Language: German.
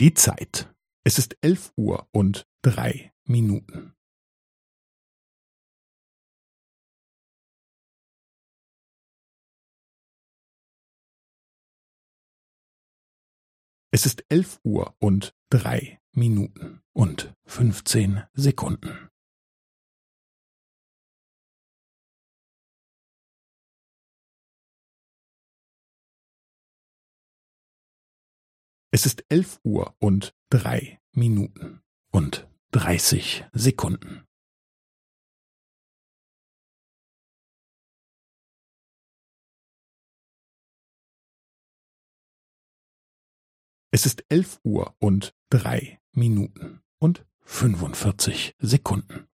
Die Zeit. Es ist elf Uhr und drei Minuten. Es ist elf Uhr und drei Minuten und fünfzehn Sekunden. Es ist elf Uhr und drei Minuten und dreißig Sekunden. Es ist elf Uhr und drei Minuten und fünfundvierzig Sekunden.